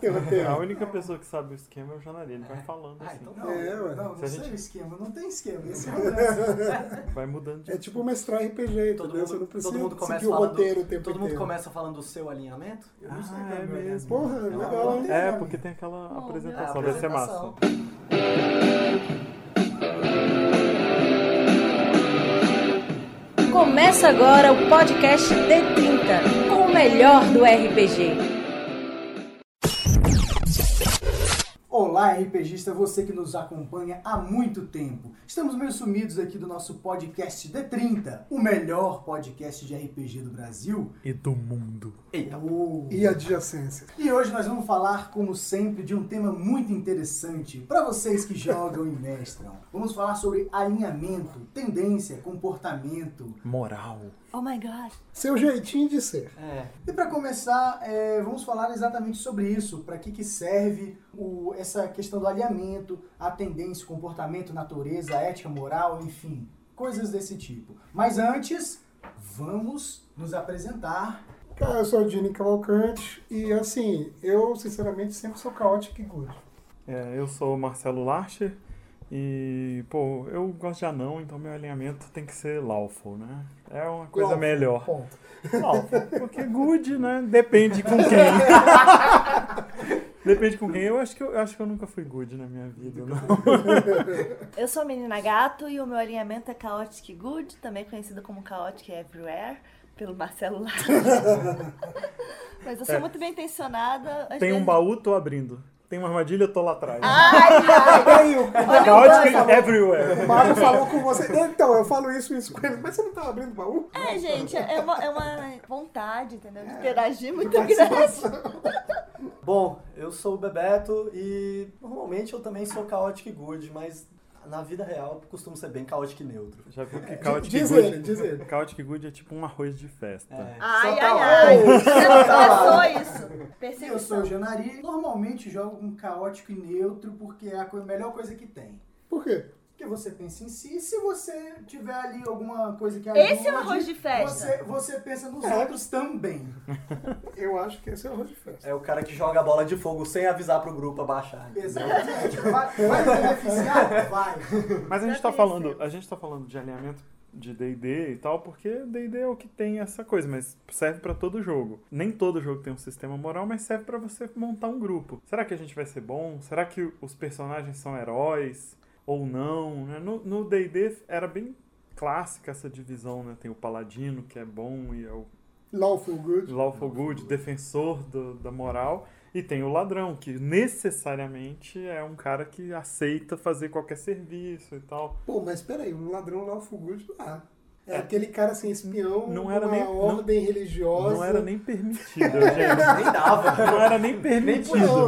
teu roteiro. A única pessoa que sabe o esquema é o Janari, ele vai falando Ah, assim. então Não, É, ué. não, não Se a sei gente- o esquema, não tem esquema. Esse é. Vai mudando de É tipo mestrar RPG, Todo entendeu? Você não mundo, precisa todo mundo começa seguir o falando, roteiro o tempo todo mundo inteiro. começa falando do seu alinhamento? Eu não sei Ah, é meu mesmo. Porra, alinhamento. legal, hein? É, porque tem aquela Bom, apresentação, é, deve ser massa. Começa agora o podcast D30, com o melhor do RPG. Olá, RPGista, você que nos acompanha há muito tempo. Estamos meio sumidos aqui do nosso podcast D30, o melhor podcast de RPG do Brasil. E do mundo. Eita. Oh. E adjacência. E hoje nós vamos falar, como sempre, de um tema muito interessante para vocês que jogam e mestram. Vamos falar sobre alinhamento, tendência, comportamento. Moral. Oh my god. Seu jeitinho de ser. É, E para começar, é, vamos falar exatamente sobre isso, para que, que serve o- essa questão do alinhamento, a tendência, o comportamento, natureza, a ética, moral, enfim, coisas desse tipo. Mas antes, vamos nos apresentar. Cara, eu sou o Dini Cavalcante e assim, eu sinceramente sempre sou caótico e good. É, eu sou o Marcelo Larcher e, pô, eu gosto de anão, então meu alinhamento tem que ser lawful, né? É uma coisa Lawful, melhor. Ponto. Lawful, porque good, né? Depende com quem. Depende com quem. Eu acho que eu, eu acho que eu nunca fui good na minha vida, não. Eu sou a menina gato e o meu alinhamento é Chaotic Good, também conhecido como Chaotic Everywhere, pelo Marcelo Lara. Mas eu sou É. muito bem intencionada. Tem um vezes- baú, tô abrindo. Tem uma armadilha, eu tô lá atrás. Ai, ai, o, Chaotic o everywhere. Mário falou com você. Então, eu falo isso, isso com ele, mas você não tá abrindo o baú? é, gente, é uma, é uma vontade, entendeu? É. De interagir muito grande. Bom, eu sou o Bebeto e normalmente eu também sou chaotic good, mas na vida real eu costumo ser bem chaotic neutro. Já viu que Chaotic Diz Good... ele, diz ele. Chaotic Good é tipo um arroz de festa. É, Ai, tá ai, lá. ai. Você não pensou isso. Eu sou o. Janari, normalmente jogo com caótico e neutro porque é a melhor coisa que tem. Por quê? Porque você pensa em si, se você tiver ali alguma coisa que Esse é o ajude, arroz de festa. Você, você pensa nos É. outros também. Eu acho que esse é o arroz de festa. É o cara que joga a bola de fogo sem avisar pro grupo abaixar. Exatamente. Vai, vai beneficiar? Vai. Mas a gente tá falando, a gente tá falando de alinhamento de D&D e tal, porque D&D é o que tem essa coisa, mas serve pra todo jogo. Nem todo jogo tem um sistema moral, mas serve pra você montar um grupo. Será que a gente vai ser bom? Será que os personagens são heróis ou não? né? No no D&D era bem clássica essa divisão, né? Tem o paladino que é bom e é o Lawful good. lawful good, defensor do- da moral, e tem o ladrão, que necessariamente é um cara que aceita fazer qualquer serviço e tal. Pô, mas peraí, um ladrão Lawful good lá. É, aquele cara assim, espião, Não era uma nem- não- ordem religiosa. Não era nem permitido, gente. Nem dava. Não era nem permitido. Não.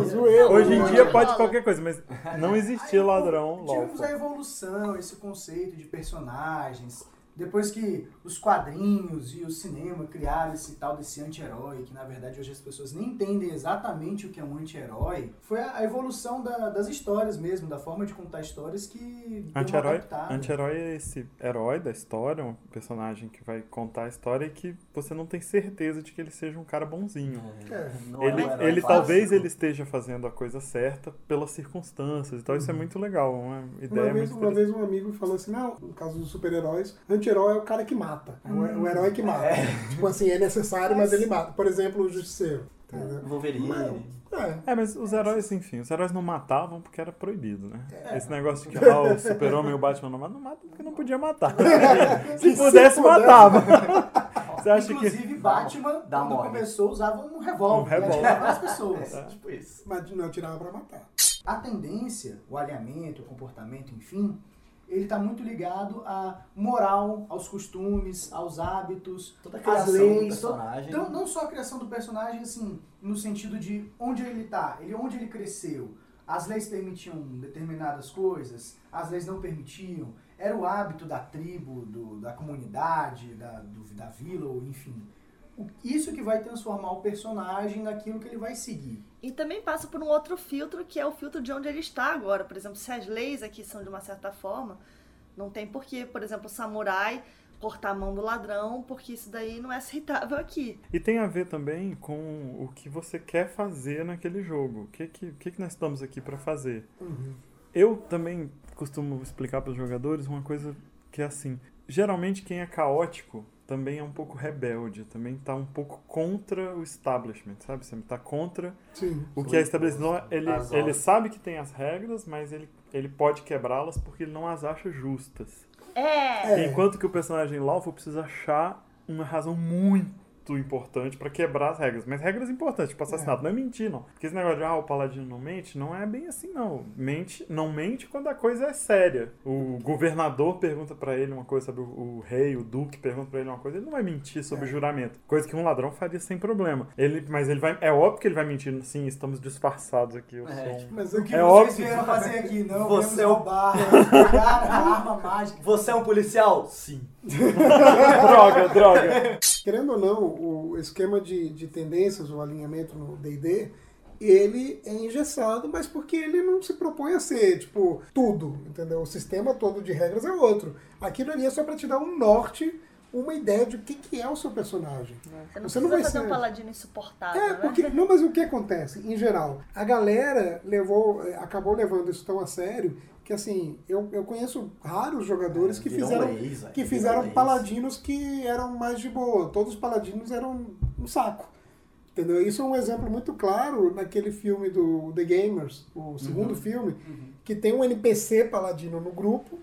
Hoje em Não, dia não pode qualquer coisa, mas não existia Aí, ladrão Tivemos a evolução, esse conceito de personagens. Depois que os quadrinhos e o cinema criaram esse tal desse anti-herói, que na verdade hoje as pessoas nem entendem exatamente o que é um anti-herói, foi a evolução da- das histórias mesmo, da forma de contar histórias que Anti-herói anti-herói é esse herói da história, um personagem que vai contar a história e que você não tem certeza de que ele seja um cara bonzinho. É. Não é Ele, um herói ele talvez ele esteja fazendo a coisa certa pelas circunstâncias, então isso é muito legal, uma ideia Uma vez, muito uma vez um amigo falou assim, não, no caso dos super-heróis, anti-herói é o cara que mata. É o, o herói que mata. Tipo assim, é necessário, mas ele mata. Por exemplo, o Justiceiro. entendeu? Wolverine. É. É, mas os heróis, enfim, os heróis não matavam porque era proibido, né? É. Esse negócio de que ah, o super-homem e o Batman não matam, não matam porque não podia matar. Se Se pudesse, pudesse. matava. Você acha que... Inclusive, Batman, Dá quando mole. começou, usava um revólver. Um revólver. atirava nas pessoas. É, tipo isso. Mas não tirava pra matar. A tendência, o alinhamento, o comportamento, enfim, ele está muito ligado à moral, aos costumes, aos hábitos, Toda a às criação do leis. to- personagem. Então, não só a criação do personagem, assim, no sentido de onde ele está, ele, onde ele cresceu. As leis permitiam determinadas coisas, as leis não permitiam. Era o hábito da tribo, do- da comunidade, da, do- da vila, ou enfim. Isso que vai transformar o personagem naquilo que ele vai seguir. E também passa por um outro filtro, que é o filtro de onde ele está agora. Por exemplo, se as leis aqui são de uma certa forma, não tem porquê. Por exemplo, o samurai, cortar a mão do ladrão, porque isso daí não é aceitável aqui. E tem a ver também com o que você quer fazer naquele jogo. O que, que, que, que nós estamos aqui para fazer? Uhum. Eu também costumo explicar para os jogadores uma coisa que é assim: geralmente quem é caótico também é um pouco rebelde, também está um pouco contra o establishment, sabe? Você está contra Sim. o que é estabelecido. Ele, As ele sabe que tem as regras, mas ele, ele pode quebrá-las porque ele não as acha justas. É. É. Enquanto que o personagem lawful precisa achar uma razão muito importante pra quebrar as regras. Mas regras importantes, tipo assassinato. Não é mentir, não. Porque esse negócio de, ah, o paladino não mente, não é bem assim, não. Mente, não mente quando a coisa é séria. O governador pergunta pra ele uma coisa sobre o, o rei, o duque pergunta pra ele uma coisa, ele não vai mentir sobre o juramento. Coisa que um ladrão faria sem problema. Ele, mas ele vai, é óbvio que ele vai mentir. Sim, estamos disfarçados aqui. Eu É, sou um- tipo, Mas O que É vocês vieram fazer aqui? Não, Você é o- roubar, arma mágica. Você é um policial? Sim. droga, droga. Querendo ou não, o esquema de, de tendências, o alinhamento no D&D, ele é engessado, mas porque ele não se propõe a ser, tipo, tudo, entendeu? O sistema todo de regras é outro. Aquilo ali é só pra te dar um norte, uma ideia de o que, que é o seu personagem. Você não Você não precisa vai fazer ser- um paladino insuportável, É, né? porque, não, mas o que acontece, em geral? A galera levou, eh, acabou levando isso tão a sério que, assim, eu, eu conheço raros jogadores que Virou fizeram, velho. que fizeram leis. paladinos que eram mais de boa. Todos os paladinos eram um saco. Entendeu? Isso é um exemplo muito claro naquele filme do The Gamers, o segundo filme, que tem um NPC paladino no grupo,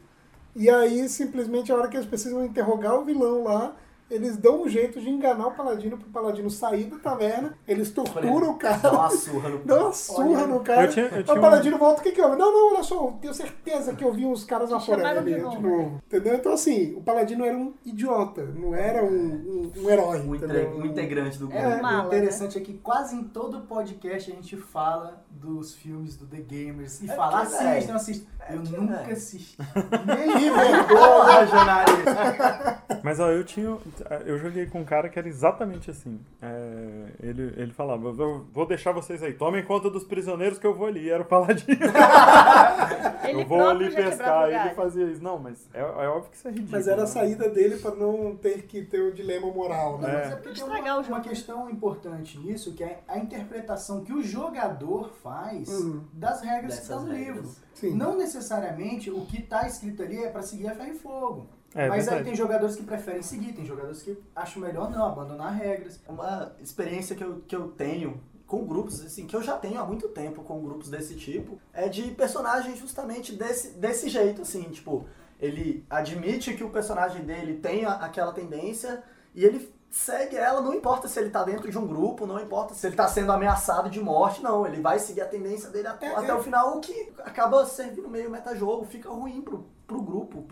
e aí simplesmente a hora que eles precisam interrogar o vilão lá, eles dão um jeito de enganar o paladino pro paladino sair da taverna, eles torturam o Dá cara, uma surra no. dão uma surra Olha, no cara. eu tinha- eu o tinha um- paladino volta, o que que houve? Não, não, olha só, eu tenho certeza que eu vi uns caras na floresta ali de de novo. novo. Entendeu? Então assim, o paladino era um idiota, não era um, um, um herói. Um, entendeu? um integrante do grupo. É, mala, o interessante é que quase em todo podcast a gente fala dos filmes do The Gamers e É fala, porque, assistam, assistam. Eu nunca velho. assisti. Que vergonha! Porra, jornalista. Mas ó, eu tinha. Eu joguei com um cara que era exatamente assim. É, ele, ele falava, "Eu vou deixar vocês aí, tomem conta dos prisioneiros que eu vou ali. E era o paladino. Eu vou ali pescar. Ele fazia isso. Não, mas é, é óbvio que isso é ridículo. Mas era a né? saída dele pra não ter que ter o dilema moral, né? É. Mas é porque tem Estragar uma, o jogo. uma questão importante nisso, que é a interpretação que o jogador faz Uhum. das regras que Dessas estão no livro. Sim. Não necessariamente o que está escrito ali é para seguir a ferro e fogo. É Mas aí verdade. tem jogadores que preferem seguir, tem jogadores que acham melhor não, abandonar regras. Uma experiência que eu, que eu tenho com grupos, assim, que eu já tenho há muito tempo com grupos desse tipo, é de personagens justamente desse, desse jeito, assim, tipo, ele admite que o personagem dele tem a- aquela tendência e ele segue ela, não importa se ele tá dentro de um grupo, não importa se ele tá sendo ameaçado de morte, não, ele vai seguir a tendência dele até, É, até é. o final, o que acaba servindo meio metajogo, fica ruim pro, pro grupo,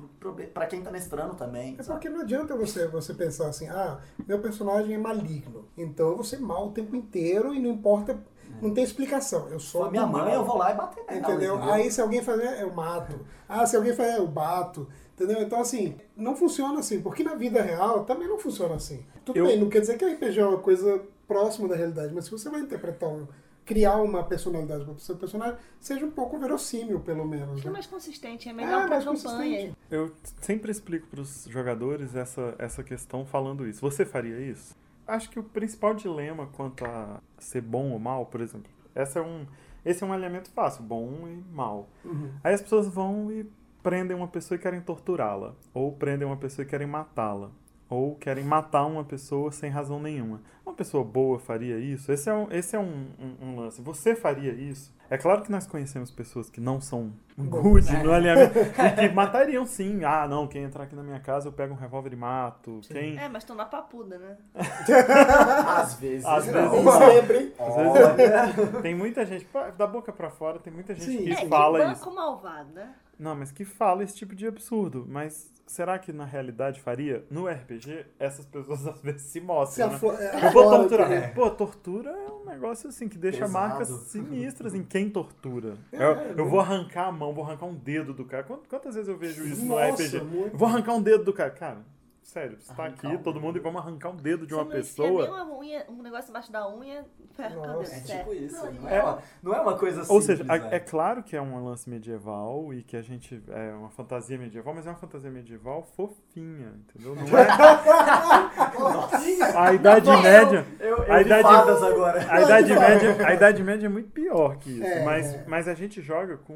pra quem tá mestrando também. É sabe? porque não adianta você, você pensar assim, ah, meu personagem é maligno, então eu vou ser mal o tempo inteiro e não importa, não tem explicação. Eu sou minha mãe, mal. eu vou lá e bater nela, Entendeu? entendeu? Aí se alguém fazer, eu mato. Ah, se alguém fazer, eu bato. Entendeu? Então, assim, não funciona assim. Porque na vida real também não funciona assim. Tudo Eu- bem, não quer dizer que a RPG é uma coisa próxima da realidade, mas se você vai interpretar, um, criar uma personalidade para o seu personagem, seja um pouco verossímil, pelo menos. Fica Né? mais consistente, é É, melhor pra mais campanha. consistente. Eu sempre explico para os jogadores essa, essa questão falando isso. Você faria isso? Acho que o principal dilema quanto a ser bom ou mal, por exemplo, essa é um, esse é um alinhamento fácil, bom e mal. Uhum. Aí as pessoas vão e prendem uma pessoa e querem torturá-la, ou prendem uma pessoa e querem matá-la, ou querem matar uma pessoa sem razão nenhuma. Uma pessoa boa faria isso? Esse é um, esse é um, um- um lance. Você faria isso? É claro que nós conhecemos pessoas que não são good no alinhamento e que matariam sim. Ah, não, quem entrar aqui na minha casa eu pego um revólver e mato. Quem. É, mas estão na papuda, né? Às vezes. Às não. vezes sempre? Às vezes tem muita gente, da boca pra fora, tem muita gente Sim. que É, fala banco isso. malvado, né? Não, mas que fala esse tipo de absurdo. Mas será que na realidade faria? No RPG, essas pessoas às vezes se Se mostram, né? afo- é, Eu vou afora, torturar. entendeu? Pô, tortura é um negócio assim que deixa Pesado. marcas sinistras em quem tortura. É, eu, é, eu vou arrancar a mão, vou arrancar um dedo do cara. Quant- Quantas vezes eu vejo isso no Nossa, RPG? muito. Vou arrancar um dedo do cara. Cara, sério, você tá Arrancar aqui, um todo mundo, e vamos arrancar um dedo de uma Você pessoa. uma unha, um negócio embaixo da unha, Nossa. É tipo isso. Não É. é, uma, não é uma coisa Ou simples, seja, a- né? é claro que é um lance medieval e que a gente. É uma fantasia medieval, mas é uma fantasia medieval fofinha, entendeu? Não é. A Idade Não, Média. Eu, eu A idade- agora. A Idade, Média, a Idade Média é muito pior que isso, É. mas, mas a gente joga com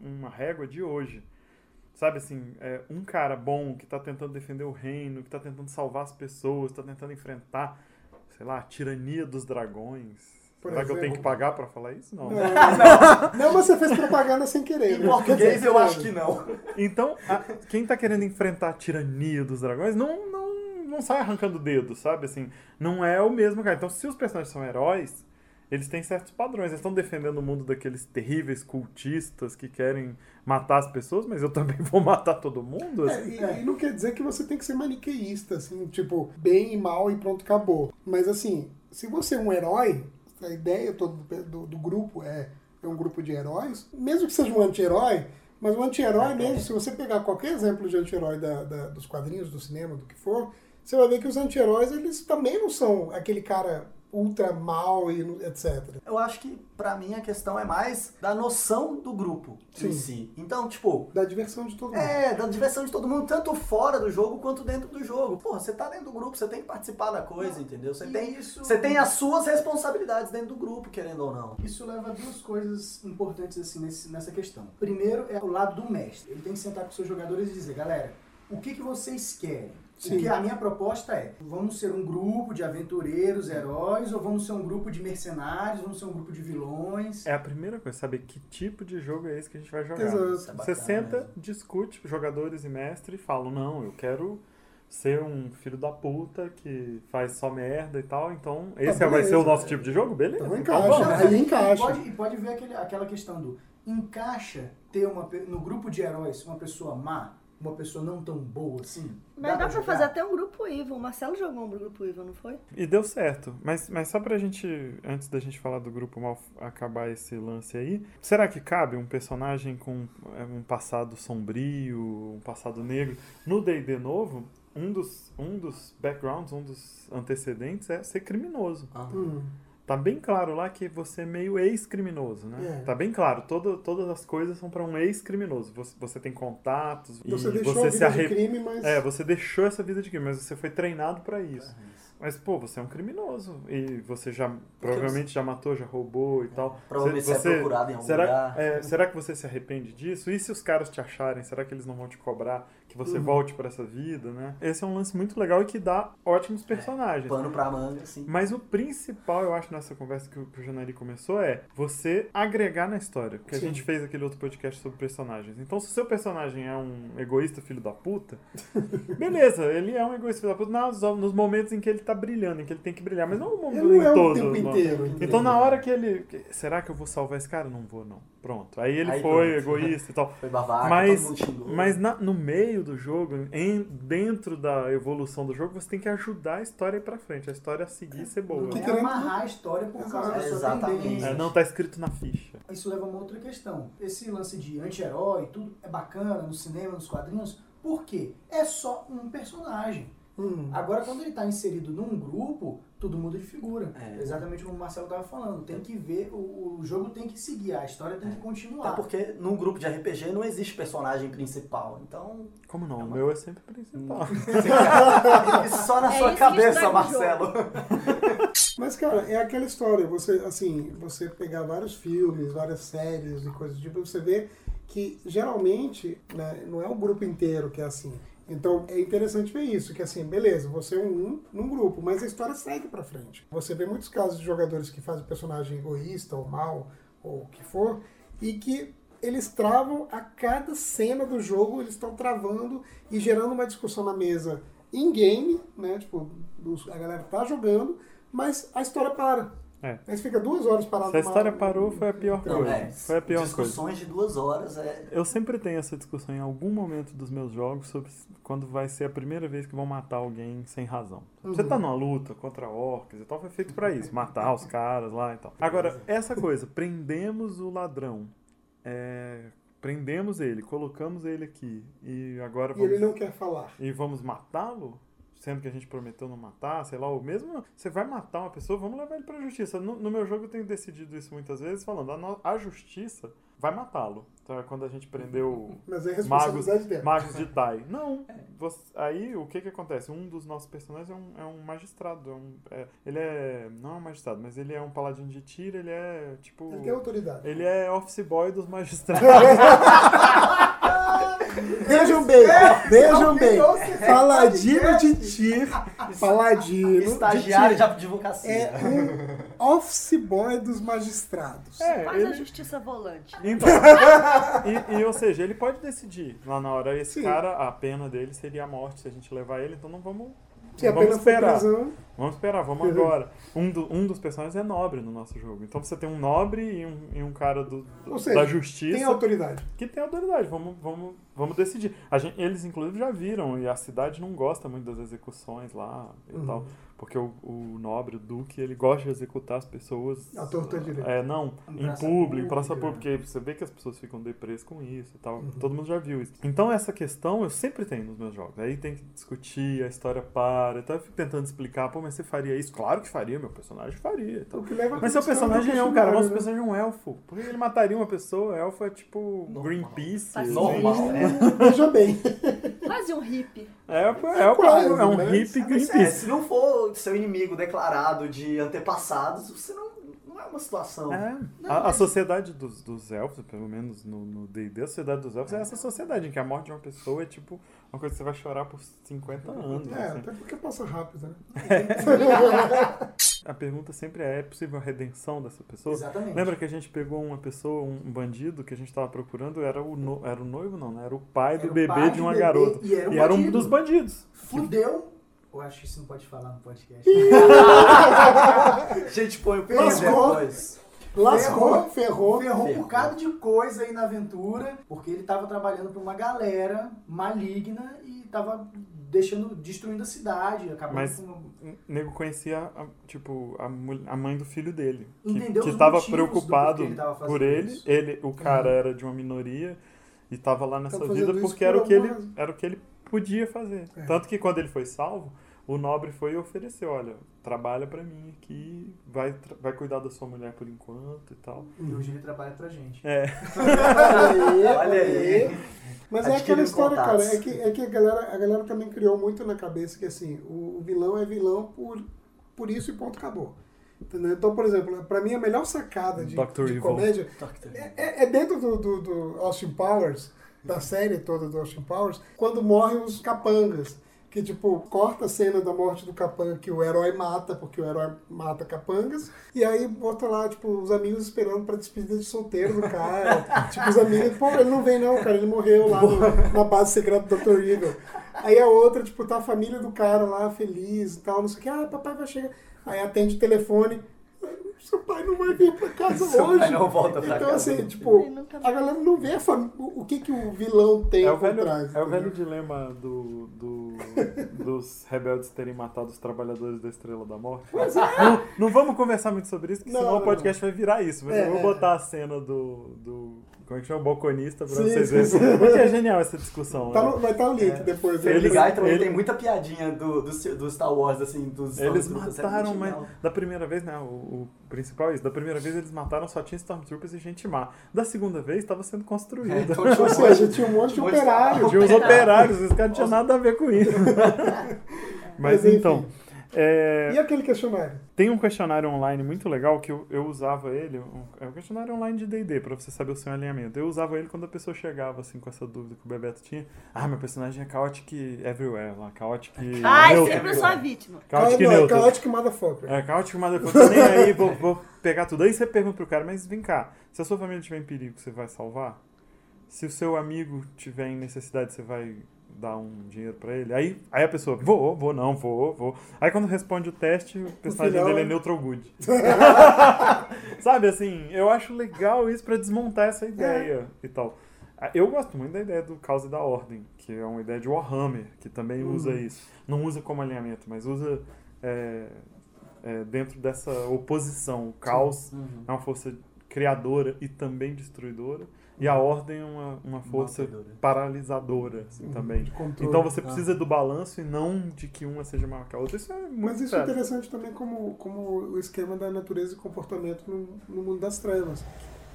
uma régua de hoje. Sabe assim, é, um cara bom que tá tentando defender o reino, que tá tentando salvar as pessoas, tá tentando enfrentar, sei lá, a tirania dos dragões. Por Será que eu tenho exemplo. que pagar pra falar isso? Não. Não, não, não, mas você fez propaganda sem querer. Em né? português eu acho que não. Então, a- quem tá querendo enfrentar a tirania dos dragões não, não, não sai arrancando o dedo, sabe? Assim, não é o mesmo cara. Então, se os personagens são heróis, eles têm certos padrões. Eles estão defendendo o mundo daqueles terríveis cultistas que querem matar as pessoas, mas eu também vou matar todo mundo. É, assim. e, e não quer dizer que você tem que ser maniqueísta, assim, tipo, bem e mal e pronto, acabou. Mas assim, se você é um herói, a ideia toda do, do, do grupo é, é um grupo de heróis, mesmo que seja um anti-herói, mas o anti-herói mesmo, se você pegar qualquer exemplo de anti-herói dos quadrinhos, do cinema, do que for, você vai ver que os anti-heróis, eles também não são aquele cara ultra mal e etc. Eu acho que, pra mim, a questão é mais da noção do grupo Sim. em si. Então, tipo, Da diversão de todo mundo. É, da diversão de todo mundo, tanto fora do jogo quanto dentro do jogo. Porra, você tá dentro do grupo, você tem que participar da coisa, entendeu? Você E tem, isso- você tem as suas responsabilidades dentro do grupo, querendo ou não. Isso leva a duas coisas importantes assim nesse- nessa questão. Primeiro é o lado do mestre. Ele tem que sentar com seus jogadores e dizer, galera, o que, que vocês querem? Sim. Porque a minha proposta é, vamos ser um grupo de aventureiros, heróis, ou vamos ser um grupo de mercenários, vamos ser um grupo de vilões? É a primeira coisa, saber que tipo de jogo é esse que a gente vai jogar. Exato. É Você senta, mesmo. discute, jogadores e mestre, e falam, não, eu quero ser um filho da puta que faz só merda e tal, então esse Tá, vai ser o nosso tipo de jogo? Beleza. Então então encaixa, vamos. aí encaixa. Pode, e pode ver aquele- aquela questão do encaixa ter uma, no grupo de heróis uma pessoa má, uma pessoa não tão boa assim? Mas dá pra jogar? fazer até um grupo Evil. O Marcelo jogou um grupo Evil, não foi? E deu certo. Mas, mas só pra gente, antes da gente falar do grupo mal acabar esse lance aí, será que cabe um personagem com é, um passado sombrio, um passado negro? No D&D novo, um dos, um dos backgrounds, um dos antecedentes é ser criminoso. Hum. Tá bem claro lá que você é meio ex-criminoso, né? É. Tá bem claro. Todo, todas as coisas são pra um ex-criminoso. Você, você tem contatos Você e deixou você a se vida de arre... crime, mas... É, você deixou essa vida de crime, mas você foi treinado pra isso. Mas, pô, você é um criminoso. E você já provavelmente já matou, já roubou e tal. Provavelmente você é procurado em algum será, lugar. é, será que você se arrepende disso? E se os caras te acharem, será que eles não vão te cobrar que você Uhum. volte pra essa vida, né? Esse é um lance muito legal e que dá ótimos personagens. Pano pra manga, assim. Mas o principal, eu acho, nessa conversa que o Janari começou é você agregar na história. Porque Sim. a gente fez aquele outro podcast sobre personagens. Então, se o seu personagem é um egoísta filho da puta, beleza, ele é um egoísta filho da puta nos, nos momentos em que ele tá brilhando, em que ele tem que brilhar. Mas não o Ele não é o todo. tempo não. inteiro. Então, na hora que ele. que- Será que eu vou salvar esse cara? Não vou, não. Pronto. Aí ele Aí foi pronto. egoísta e tal. Foi babaca, Mas, mundo mas na- no meio do jogo, em, dentro da evolução do jogo, você tem que ajudar a história a ir pra frente, a história a seguir e ser boa. Não Que é querendo- amarrar a história por causa da É, sua exatamente. tendência. É, não tá escrito na ficha. Isso leva a uma outra questão. Esse lance de anti-herói, tudo é bacana no cinema, nos quadrinhos, por quê? É só um personagem. Hum. Agora, quando ele está inserido num grupo, tudo muda de figura. É. Exatamente como o Marcelo estava falando. Tem que ver, o, o jogo tem que seguir, a história tem que continuar. Até porque num grupo de RPG não existe personagem principal. Então, Como não? É O uma- meu é sempre principal. isso só na É sua cabeça, o Marcelo. Mas, cara, é aquela história, você, assim, você pegar vários filmes, várias séries e coisas do tipo, você vê que geralmente né, não é o grupo inteiro que é assim. Então é interessante ver isso, que assim, beleza, você é um num grupo, mas a história segue pra frente. Você vê muitos casos de jogadores que fazem personagem egoísta ou mal, ou o que for, e que eles travam a cada cena do jogo, eles estão travando e gerando uma discussão na mesa in-game, né? Tipo, a galera tá jogando, mas a história para. É. Aí você fica duas horas parado. Se a numa- história parou, foi a pior Não, coisa. é. Foi a pior coisa. Discussões de duas horas é. Eu sempre tenho essa discussão em algum momento dos meus jogos sobre quando vai ser a primeira vez que vão matar alguém sem razão. Você Uhum. tá numa luta contra orcs e tal, foi feito pra isso, matar os caras lá e tal. Agora, essa coisa, prendemos o ladrão. É, prendemos ele, colocamos ele aqui e agora E vamos, ele não quer falar. e vamos matá-lo? Sendo que a gente prometeu não matar, sei lá, ou mesmo você vai matar uma pessoa, vamos levar ele pra justiça. No, no meu jogo eu tenho decidido isso muitas vezes, falando, a, no- a justiça vai matá-lo. Então é quando a gente prendeu Mas é magos, dela. magos de Tai. Não. você- aí o que que acontece? Um dos nossos personagens é um, é um magistrado. é um- é- ele é. Não é um magistrado, mas ele é um paladino de tiro, ele é tipo. Ele tem autoridade. Ele é office boy dos magistrados. Vejam bem, vejam bem. Não, Paladino de Tir, Paladino Estagiário de advocacia. é um office boy dos magistrados. É, Faz a ele- justiça volante. Então, e, e, ou seja, ele pode decidir lá na hora. Esse Sim. cara, a pena dele seria a morte se a gente levar ele, então não vamos. Se a vamos pena esperar. prisão, Vamos esperar, vamos Uhum. agora. Um, do- um dos personagens é nobre no nosso jogo. Então você tem um nobre e um, e um cara do, do- Ou seja, da justiça tem autoridade. que tem autoridade. Vamos, vamos, vamos decidir. A gente, eles, inclusive, já viram, e a cidade não gosta muito das execuções lá e Uhum. tal. Porque o, o nobre, o duque, ele gosta de executar as pessoas. A torta direita. É, não, Em em público, em praça pública. pública. Porque você vê que as pessoas ficam depressas com isso e tal. Uhum. Todo mundo já viu isso. Então, essa questão eu sempre tenho nos meus jogos. Aí tem que discutir, a história para. Então, eu fico tentando explicar, pô, mas você faria isso? Claro que faria, meu personagem faria. e tal. O que leva a Mas seu personagem é um cara, nosso né? personagem é um elfo. Por que ele mataria uma pessoa? Elfo é tipo Normal. Greenpeace. Faz assim. Normal. Veja bem. Quase um hippie. Elfo, elfo quase, é um mas- hippie mas é, Greenpeace. se não for seu inimigo declarado de antepassados, você não, não é uma situação. É, Não, a, a mas- sociedade dos, dos elfos, pelo menos no D&D, a sociedade dos elfos é essa sociedade em que a morte de uma pessoa é tipo uma coisa que você vai chorar por 50 anos. É, assim. até porque passa rápido, né? A pergunta sempre é, é possível a redenção dessa pessoa? Exatamente. Lembra que a gente pegou uma pessoa, um bandido que a gente tava procurando, era o, no- era o noivo não, né? Era o pai do Era o bebê pai de do uma garota. e era um e era um dos bandidos. Fudeu. Eu acho que isso não pode falar no podcast. A gente põe o Lascou. depois. Lascou, ferrou. Ferrou um Ferrou. bocado de coisa aí na aventura, porque ele tava trabalhando pra uma galera maligna e tava deixando, destruindo a cidade, acabando Mas- com... O nego conhecia, a- tipo, a, a mãe do filho dele. Que, Entendeu que os tava preocupado ele tava por ele. isso. ele. O cara era de uma minoria e tava lá nessa Tava vida porque por era o, que ele, era o que ele podia fazer. É. Tanto que quando ele foi salvo, o nobre foi e ofereceu, olha, trabalha pra mim aqui, vai, vai cuidar da sua mulher por enquanto e tal. E hoje ele trabalha pra gente. É, Olha aí. Mas é Adquirindo aquela história, contatos. cara, é que, é que a, galera, a galera também criou muito na cabeça que assim, o, o vilão é vilão por, por isso e ponto acabou. Entendeu? Então, por exemplo, pra mim a melhor sacada de, de comédia é, é- é dentro do, do, do Austin Powers, da série toda do Austin Powers, quando morrem os capangas. Que, tipo, corta a cena da morte do capanga que o herói mata, porque o herói mata capangas. E aí bota lá, tipo, os amigos esperando pra despedida de solteiro do cara. tipo, os amigos, pô, ele não vem não, cara, ele morreu lá no- na base secreta do Dr. Evil. Aí a outra, tipo, tá a família do cara lá, feliz e tal, não sei o que. Ah, papai vai chegar. Aí atende o telefone. Seu pai não vai vir pra casa Seu hoje. pai não volta pra então, casa. assim, tipo, a galera não vê a fam- o, o que, que o vilão tem é o por velho, trás. é o velho dilema do, do- dos rebeldes terem matado os trabalhadores da Estrela da Morte. Não, não vamos conversar muito sobre isso, porque Não, senão o não, podcast vai virar isso. Mas É, eu vou é. botar a cena do. do como é que chama? O balconista pra Sim, vocês verem. sim. Porque é genial essa discussão. Tá né? vai estar o link É. depois. Family Eles- Guy também ele- tem muita piadinha do, do, do Star Wars, assim, dos Eles mataram, mas da primeira vez, né? O, o principal é isso. Da primeira vez eles mataram só tinha Stormtroopers e gente má. Da segunda vez estava sendo construída. É, então, Ou seja, tinha um monte de Um monte de operário. Tinha os operários, os caras não tinham nada a ver com isso. Mas Mas, enfim. É, E aquele questionário? tem um questionário online muito legal que eu, eu usava ele, um, é um questionário online de D&D, pra você saber o seu alinhamento. Eu usava ele quando a pessoa chegava, assim, com essa dúvida que o Bebeto tinha. Ah, meu personagem é chaotic everywhere, lá, chaotic Ai, neutro. sempre eu sou a vítima. Chaotic não, é. Chaotic Motherfucker. É, chaotic motherfucker, nem aí, vou, vou pegar tudo. Aí você pergunta pro cara, mas vem cá, se a sua família estiver em perigo, você vai salvar? Se o seu amigo tiver em necessidade, você vai dar um dinheiro pra ele? Aí, aí a pessoa, vou, vou não, vou, vou. Aí quando responde o teste, o personagem dele é é- neutral good. Sabe, assim, eu acho legal isso pra desmontar essa ideia e tal. Ah, Eu gosto muito da ideia do caos e da ordem, que é uma ideia de Warhammer, que também usa isso. Não usa como alinhamento, mas usa é, é, dentro dessa oposição. O caos Uhum. é uma força criadora e também destruidora. E a ordem é uma, uma força Mantedora. paralisadora assim, também. de controle. Então você Ah. precisa do balanço e não de que uma seja maior que a outra. Isso é muito Mas isso é interessante também como, como o esquema da natureza e comportamento no, no mundo das trevas.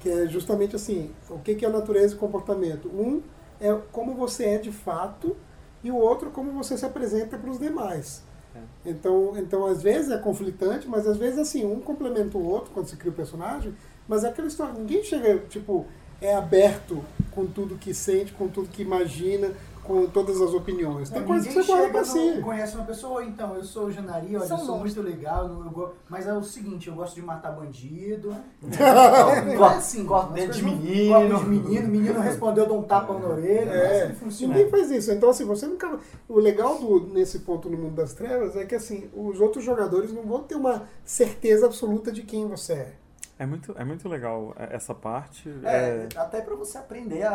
Que é justamente assim, o que, que é natureza e comportamento? Um é como você é de fato e o outro como você se apresenta para os demais. É. Então, então, às vezes é conflitante, mas às vezes assim, um complementa o outro quando se cria o personagem, mas é aquela história, ninguém chega, tipo, é aberto com tudo que sente, com tudo que imagina, com todas as opiniões. Tem Não, coisas que ninguém você guarda chega, pra si. conhece uma pessoa, então, eu sou o Janari, olha, eu sou muito legal, eu go- mas é o seguinte, eu gosto de matar bandido. Não, Não é assim, corta dente de menino. corta de menino, menino respondeu, eu dou um tapa na orelha, não é assim que funciona. Ninguém faz isso. Então, assim, você nunca. O legal do, nesse ponto no mundo das trevas é que, assim, os outros jogadores não vão ter uma certeza absoluta de quem você é. É muito, é muito legal é, essa parte. É, é- até pra você aprender a,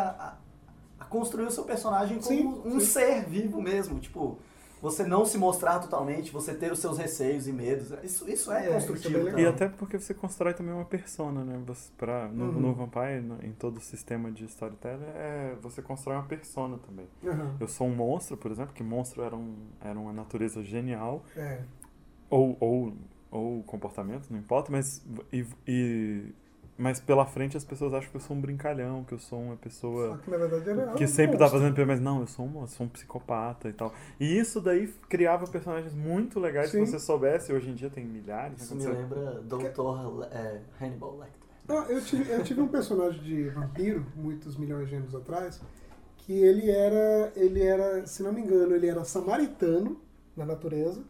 a, a construir o seu personagem como Sim, um sim. ser vivo mesmo. Tipo, você não se mostrar totalmente, você ter os seus receios e medos. Isso, isso é, É, isso é construtivo. bem legal. E até porque você constrói também uma persona, né? Você, pra, no, Uhum. no Vampire, no- em todo o sistema de storytelling, é, você constrói uma persona também. Aham. Eu sou um monstro, por exemplo, que monstro era, um, era uma natureza genial, É. ou, ou, ou comportamento, não importa, mas, e, e- mas pela frente as pessoas acham que eu sou um brincalhão, que eu sou uma Só pessoa que na verdade era. que um sempre tá monstro. fazendo piada, mas não, eu sou um, eu sou um psicopata e tal. E isso daí criava personagens muito legais Sim. se você soubesse. Hoje em dia tem milhares. Isso né? me lembra Dr. É, Hannibal Lecter. Ah, eu, tive, eu tive um personagem de vampiro, muitos milhões de anos atrás, que ele era, ele era, se não me engano, ele era samaritano na natureza,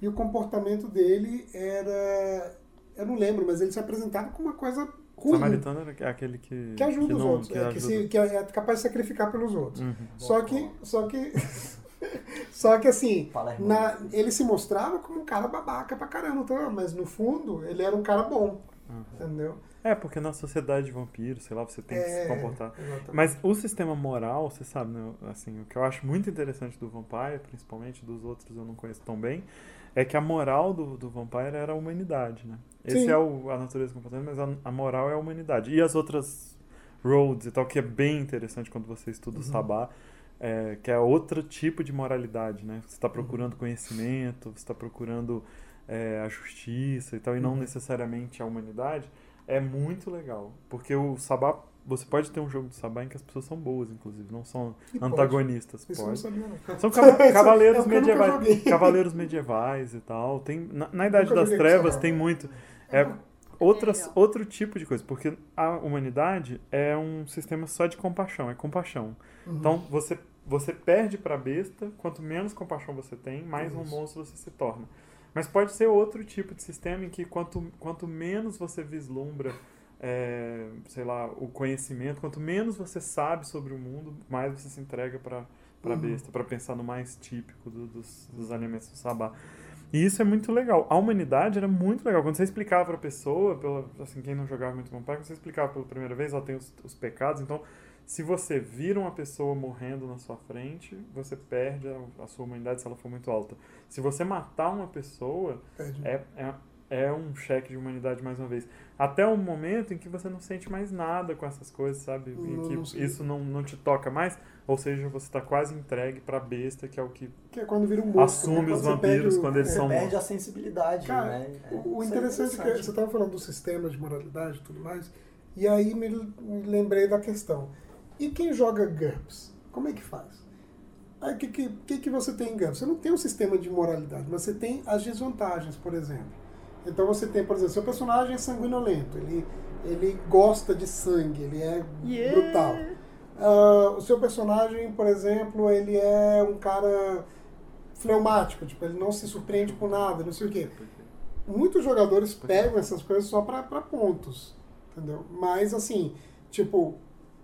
e o comportamento dele era. Eu não lembro, mas ele se apresentava como uma coisa ruim. Samaritano era aquele que. Que ajuda os não- outros, que é, que, se- que é capaz de sacrificar pelos outros. Uhum. Só que. Só que. só que assim, na, ele se mostrava como um cara babaca pra caramba, então, mas no fundo ele era um cara bom. Uhum. Entendeu? É, porque na sociedade de vampiros, sei lá, você tem que se É, comportar. exatamente. Mas o sistema moral, você sabe, né? Assim, o que eu acho muito interessante do Vampire, principalmente dos outros eu não conheço tão bem, é que a moral do, do Vampire era a humanidade, né? Esse Sim. é o, a natureza do comportamento, mas a, a moral é a humanidade. E as outras roads e tal, que é bem interessante quando você estuda o Sabá, é, que é outro tipo de moralidade, né? Você está procurando conhecimento, você está procurando é, a justiça e tal, e não necessariamente a humanidade, é muito legal. Porque o Sabá, você pode ter um jogo do Sabá em que as pessoas são boas, inclusive, não são E pode. antagonistas. Isso eu não Pode. sabia, não. São cavaleiros é medievais. Cavaleiros medievais e tal. Tem, na, na Idade das Trevas tem muito. É, outras, legal. outro tipo de coisa, porque a humanidade é um sistema só de compaixão, é compaixão. Uhum. Então você, você perde pra besta, quanto menos compaixão você tem, mais um Isso. monstro você se torna. Mas pode ser outro tipo de sistema em que quanto, quanto menos você vislumbra, é, sei lá, o conhecimento, quanto menos você sabe sobre o mundo, mais você se entrega pra para Uhum. besta, pra pensar no mais típico do- dos, dos alimentos do sabá. E isso é muito legal. A humanidade era muito legal. Quando você explicava pra pessoa, pela, assim, quem não jogava muito Vampire, quando você explicava pela primeira vez, ela tem os, os pecados, então se você vira uma pessoa morrendo na sua frente, você perde a, a sua humanidade se ela for muito alta. Se você matar uma pessoa, é, é, é um cheque de humanidade mais uma vez. Até um momento em que você não sente mais nada com essas coisas, sabe? Em Não- que não isso não, não te toca mais. Ou seja, você está quase entregue pra besta, que é o que Que é quando vira um monstro. Assume né? os Quando você perde vampiros o- quando eles é. São perde a sensibilidade, Cara, né? É, O, o isso é interessante é que você estava falando do sistema de moralidade e tudo mais, e aí me, me lembrei da questão. E quem joga GURPS? Como é que faz? O que, que, que, que você tem em GURPS? Você não tem um sistema de moralidade, mas você tem as desvantagens, por exemplo. Então você tem, por exemplo, seu personagem é sanguinolento, ele, ele gosta de sangue, ele é Yeah. brutal. Ah, o seu personagem, por exemplo, ele é um cara fleumático, tipo, ele não se surpreende com nada, não sei o quê. Muitos jogadores pegam essas coisas só pra pra pontos, entendeu? Mas, assim, tipo,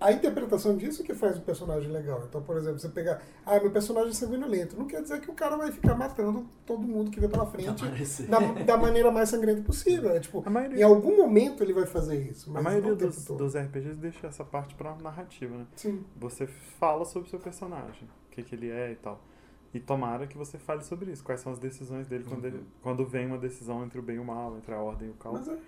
a interpretação disso que faz o personagem legal. Então, por exemplo, você pegar, ah, meu personagem é sanguinolento, não quer dizer que o cara vai ficar matando todo mundo que vê pela frente da, da maneira mais sangrenta possível. É, tipo, maioria- em algum momento ele vai fazer isso, mas A maioria dos, dos RPGs deixa essa parte pra narrativa, né? Sim. Você fala sobre o seu personagem, o que, que ele é e tal. E tomara que você fale sobre isso. Quais são as decisões dele quando, ele, quando vem uma decisão entre o bem e o mal, entre a ordem e o caos. Mas é,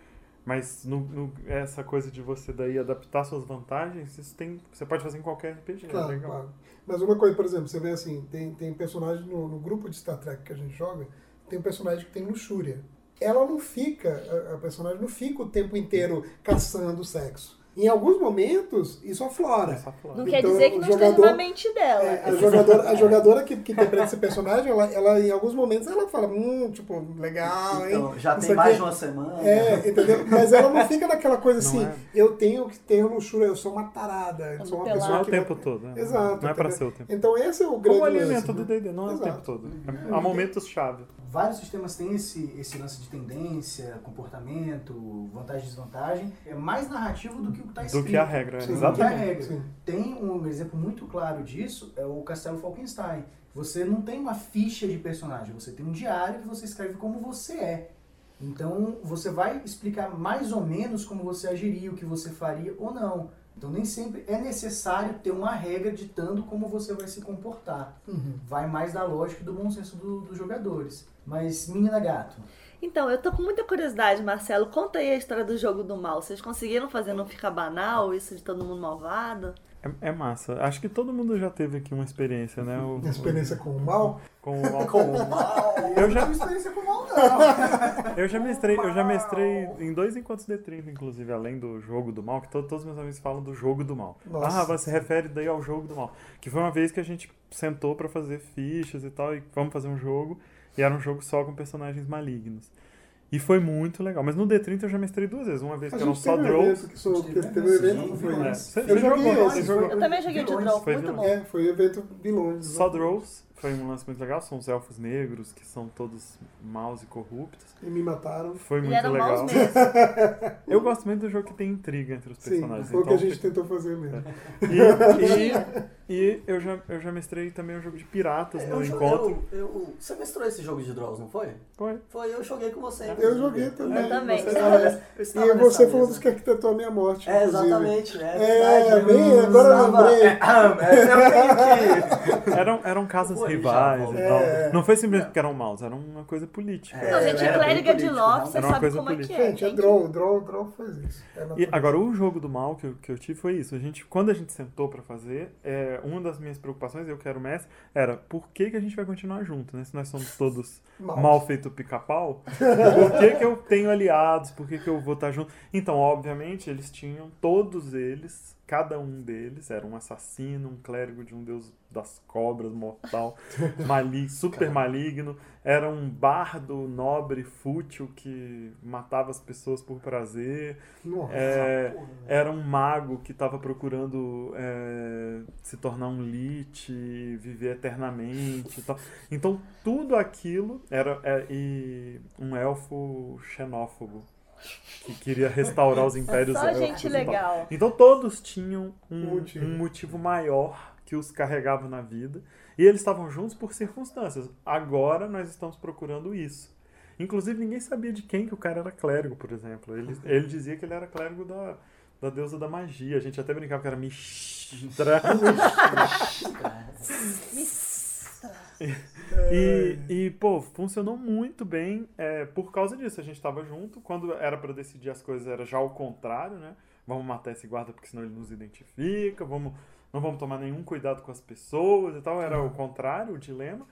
Mas no, no- essa coisa de você daí adaptar suas vantagens, isso tem. Você pode fazer em qualquer RPG. é Claro, legal. claro. Mas uma coisa, por exemplo, você vê assim, tem, tem personagem no, no grupo de Star Trek que a gente joga, tem um personagem que tem luxúria. Ela não fica, a, a personagem não fica o tempo inteiro caçando sexo. Em alguns momentos, isso aflora. Não Então, quer dizer que o não esteja jogador- na mente dela. É, a jogadora, a jogadora que, que interpreta esse personagem, ela, ela, em alguns momentos, ela fala, hum, tipo, legal, hein? Então, já tem o mais de uma semana. É, entendeu? Mas ela não fica naquela coisa Não assim, é. eu tenho que ter luxúria, eu sou uma tarada, eu sou uma pelado. pessoa Não é o que tempo todo. né? Exato. Não é pra ser o tempo Então esse é o grande Como o lance, alimento né? do D&D, não é o Exato. tempo todo. Há momentos-chave. Vários sistemas têm esse, esse lance de tendência, comportamento, vantagem e desvantagem. É mais narrativo do que o que está Do escrito. que a regra, Sim, Do que a exatamente. regra. Sim. Tem um exemplo muito claro disso, é o Castelo Falkenstein. Você não tem uma ficha de personagem, você tem um diário que você escreve como você é. Então você vai explicar mais ou menos como você agiria, o que você faria ou não. Então nem sempre é necessário ter uma regra ditando como você vai se comportar. Uhum. Vai mais da lógica e do bom senso do- dos jogadores. Mas, menina gato, Então, eu tô com muita curiosidade, Marcelo. Conta aí a história do jogo do mal. Vocês conseguiram fazer não ficar banal isso de todo mundo malvado? É, é massa. Acho que todo mundo já teve aqui uma experiência, né? O, experiência com o mal. com o Com o mal. Eu já, não experiência com mal, não. eu já mestrei, eu já mestrei em dois encontros de 30, inclusive, além do jogo do mal, que to- todos meus amigos falam do jogo do mal. Nossa. Ah, você refere daí ao jogo do mal. Que foi uma vez que a gente sentou pra fazer fichas e tal, e vamos fazer um jogo, e era um jogo só com personagens malignos. E foi muito legal. Mas no D30 eu já mestrei duas vezes. Uma vez A que eram só um draws. evento que, sou, que Sim, teve um evento sim, que foi É, você- Eu você joguei jogou, esse, você jogou. Eu também joguei de Vilões. draw, Foi muito bom. É, foi o evento vilões. Só Draws foi um lance muito legal. São os elfos negros, que são todos maus e corruptos. E me mataram. Foi E muito eram legal. maus mesmo. Eu gosto muito do jogo que tem intriga entre os Sim, personagens. foi o que a então gente tentou fazer mesmo. E, e, e eu, já, eu já mestrei também um jogo de piratas É, no eu, joguei- encontro. eu, eu- você mestrou esse jogo de draws, não foi? Foi. Foi, eu joguei com você. Eu joguei também. Eu também. Você Eu estava- estava- eu estava E você foi um dos que arquitetou a minha morte. É, exatamente. É, É, verdade, bem, agora eu lembrei. É, é, eu tenho que... Eram, eram casas rivais e tal. É. Não foi simplesmente porque eram maus, era uma coisa política. É, Não, gente, bem clériga de não? você sabe coisa como é que política. é. Gente, é Tem que- draw, draw, draw faz isso. É E agora, o jogo do mal que eu, que eu tive foi isso. A gente, quando a gente sentou pra fazer, é, uma das minhas preocupações, eu que era o mestre, era por que, que a gente vai continuar junto, né? Se nós somos todos Mal. mal feito pica-pau, por que, que eu tenho aliados? Por que, que eu vou estar junto? Então, obviamente, eles tinham, todos eles, cada um deles, era um assassino, um clérigo de um deus das cobras, mortal, maligno, super maligno, era um bardo nobre, fútil, que matava as pessoas por prazer, Nossa, é, porra. era um mago que estava procurando é, se tornar um lich, viver eternamente. Então tudo aquilo era é, e um elfo xenófobo que queria restaurar os impérios Só gente e legal. Então todos tinham um, Um motivo. um motivo maior que os carregava na vida. E eles estavam juntos por circunstâncias. Agora nós estamos procurando isso. Inclusive, ninguém sabia de quem que o cara era clérigo, por exemplo. Ele, ele dizia que ele era clérigo da, da deusa da magia. A gente até brincava que era Mistra. E, e, pô, funcionou muito bem é, por causa disso. A gente tava junto. Quando era pra decidir as coisas, era já o contrário, né? Vamos matar esse guarda porque senão ele nos identifica. Vamos, não vamos tomar nenhum cuidado com as pessoas e tal. Era o contrário, o dilema.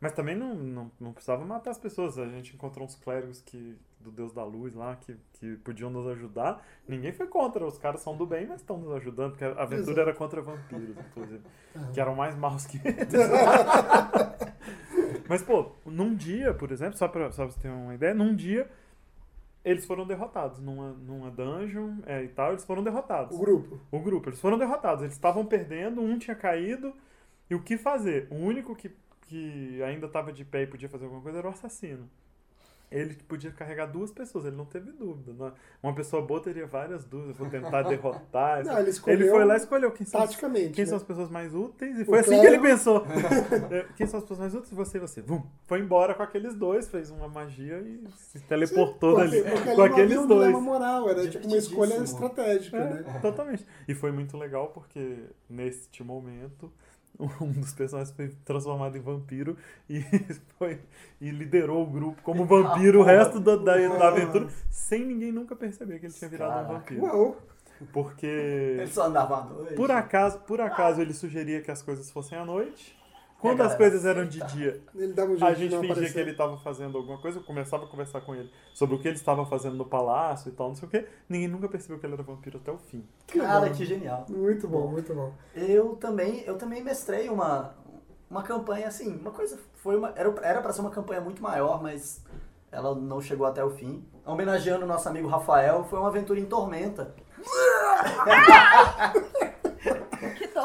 Mas também não, não, não precisava matar as pessoas. A gente encontrou uns clérigos que, do Deus da Luz lá que, que podiam nos ajudar. Ninguém foi contra. Os caras são do bem, mas estão nos ajudando. Porque a aventura Exato. era contra vampiros, inclusive. Que eram mais maus que eles. Mas, pô, num dia, por exemplo, só pra, só pra você ter uma ideia, num dia eles foram derrotados. Numa, numa dungeon é, e tal, eles foram derrotados. O grupo. O grupo, eles foram derrotados. Eles estavam perdendo, um tinha caído. E o que fazer? O único que, que ainda estava de pé e podia fazer alguma coisa era o assassino. Ele podia carregar duas pessoas, ele não teve dúvida. né? Uma pessoa boa teria várias dúvidas, vou tentar derrotar. Não, ele escolheu ele foi lá e escolheu quem são, quem né? são as pessoas mais úteis e O foi assim que ele pensou. É, quem são as pessoas mais úteis? Você e você. Vum, foi embora com aqueles dois, fez uma magia e se teleportou Porque- dali porque ali com não aqueles um dois. moral, era tipo uma escolha estratégica, né? É, totalmente. E foi muito legal porque neste momento um dos personagens foi transformado em vampiro e, foi, e liderou o grupo como vampiro o resto da, da, da aventura, sem ninguém nunca perceber que ele tinha virado um Caraca. vampiro. Uau. Porque, Ele só andava à noite. por acaso, por acaso ele sugeria que as coisas fossem à noite. Quando a as coisas eram de aceita. dia, Ele dava um jeito a de gente não fingia aparecer. que ele estava fazendo alguma coisa, eu começava a conversar com ele sobre o que ele estava fazendo no palácio e tal, não sei o que. Ninguém nunca percebeu que ele era vampiro até o fim. Cara, legal. que genial. Muito bom, muito bom. Eu também, eu também mestrei uma, uma campanha assim, uma coisa foi uma era era para ser uma campanha muito maior, mas ela não chegou até o fim. Homenageando o nosso amigo Rafael, foi uma aventura em Tormenta,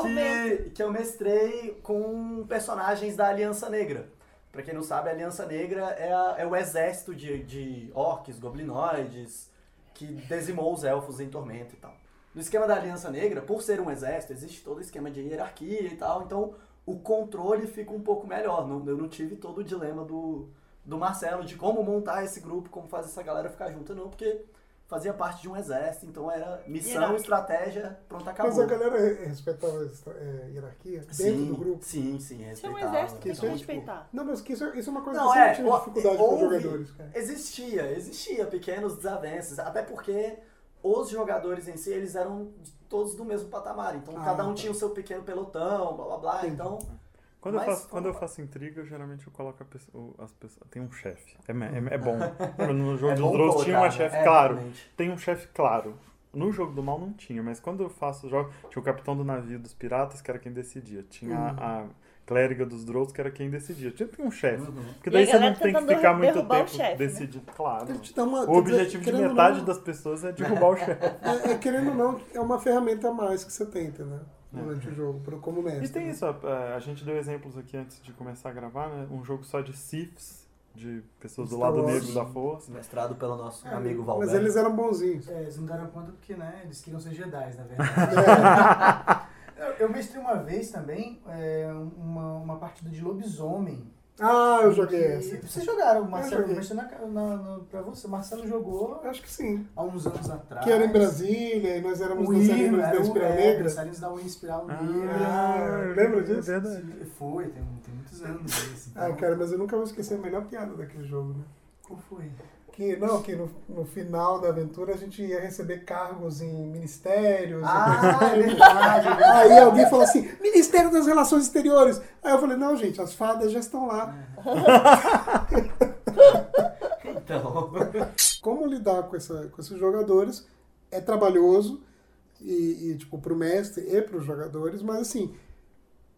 Que tormento. que, eu mestrei com personagens da Aliança Negra. Pra quem não sabe, a Aliança Negra é, a- é o exército de, de orcs, goblinoides, que dizimou os elfos em Tormenta e tal. No esquema da Aliança Negra, por ser um exército, existe todo o esquema de hierarquia e tal, então o controle fica um pouco melhor. Não- eu não tive todo o dilema do, do Marcelo de como montar esse grupo, como fazer essa galera ficar junta, não, porque fazia parte de um exército, então era missão, Hierarquia. estratégia, pronto, acabou. Mas a galera re- respeitava a é, hierarquia dentro sim, do grupo. Sim, sim, Se é um respeitava. exército, tem Isso que é, respeitar. Não, mas que isso, é- isso é uma coisa Não, que sempre é, tive o- dificuldade com os houve- jogadores, cara. Existia, existia pequenos desavenças, até porque os jogadores em si, eles eram todos do mesmo patamar, então Ah, cada um tá. tinha o seu pequeno pelotão, blá blá blá, Entendi. então... Quando, Mas eu, faço, como- quando eu faço intriga, eu, geralmente eu coloco a pessoa, as pessoas. Tem um chefe. É, é, é bom. No jogo é dos bom Drows tinha colocar, uma né? chefe, É, claro. realmente. Tem um chefe claro. No jogo do mal não tinha, mas quando eu faço jogo, tinha o capitão do navio dos piratas, que era quem decidia. Tinha Uhum. a, a clériga dos Drows, que era quem decidia. Tinha tem um chefe. Uhum. Porque daí você não tem que ficar muito tempo chefe, né? decidindo. Claro. Te dá uma, O quer dizer, objetivo de metade não, das pessoas é derrubar o chefe. É, é, querendo ou não, é uma ferramenta a mais que você tem, entendeu? Durante o jogo, pro- como mestre. É. E tem né? isso, a, a gente deu exemplos aqui antes de começar a gravar, né? Um jogo só de Siths, de pessoas do Star lado Wars. negro da força. Mestrado pelo nosso É, amigo Mas Valberto. eles eram bonzinhos. É, eles não deram conta porque, né, eles queriam ser Jedi, na verdade. eu, eu mestrei uma vez também é, uma, uma partida de lobisomem. Ah, eu joguei essa. Vocês jogaram, Marcelo? Eu na, na, na, pra você. Marcelo jogou Acho que sim. há uns anos atrás. Que era em Brasília e nós éramos O nos hino, Salinos era da Espiral é, Negra. os Salinos da Espiral Ah, Negra. Ah, lembra disso? É verdade. Foi, tem, tem muitos anos isso. Ah, então- cara, mas eu nunca vou esquecer a melhor piada daquele jogo, né? Qual foi? Que, não, que no, no final da aventura a gente ia receber cargos em ministérios. e Ah, é verdade. é verdade. Aí alguém falou assim, Ministério das Relações Exteriores. Aí eu falei, não, gente, as fadas já estão lá. Então, Como lidar com, essa, com esses jogadores é trabalhoso e, e tipo, pro mestre e pros jogadores, mas assim,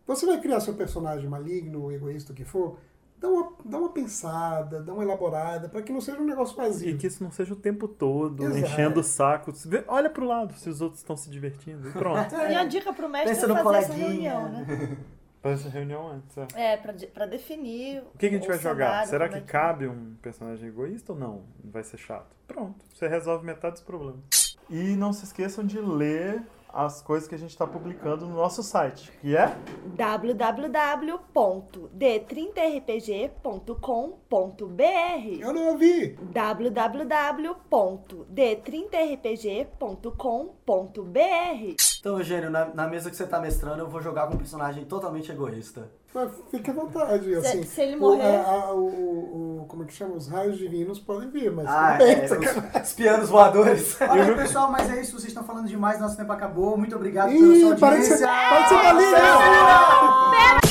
você vai criar seu personagem maligno, egoísta, o que for, dá uma, dá uma pensada, dá uma elaborada, para que não seja um negócio vazio. E que isso não seja o tempo todo, Exato. enchendo o saco. Olha pro lado se os outros estão se divertindo. E pronto. E a dica pro mestre Pensa é fazer essa coleguinha. reunião, né? Faz essa reunião antes. é. É, pra, de- pra definir. O que, que a gente vai jogar? cenário, Será como que é cabe um personagem egoísta ou não? Vai ser chato. Pronto, você resolve metade dos problemas. E não se esqueçam de ler as coisas que a gente está publicando no nosso site, que é www.d30rpg.com.br Eu não ouvi! www.d30rpg.com.br então Eugênio, na, na mesa que você tá mestrando, eu vou jogar com um personagem totalmente egoísta. Mas fique à vontade, assim. se ele O- morrer- a- a- o, o- como é que chama? Os raios divinos podem vir, mas Ah, bem, é, os, os pianos voadores. Olha aí, pessoal, mas é isso. Vocês estão falando demais. Nosso tempo acabou. Muito obrigado pela sua Ih, para de ser, audiência. para de ser maligno!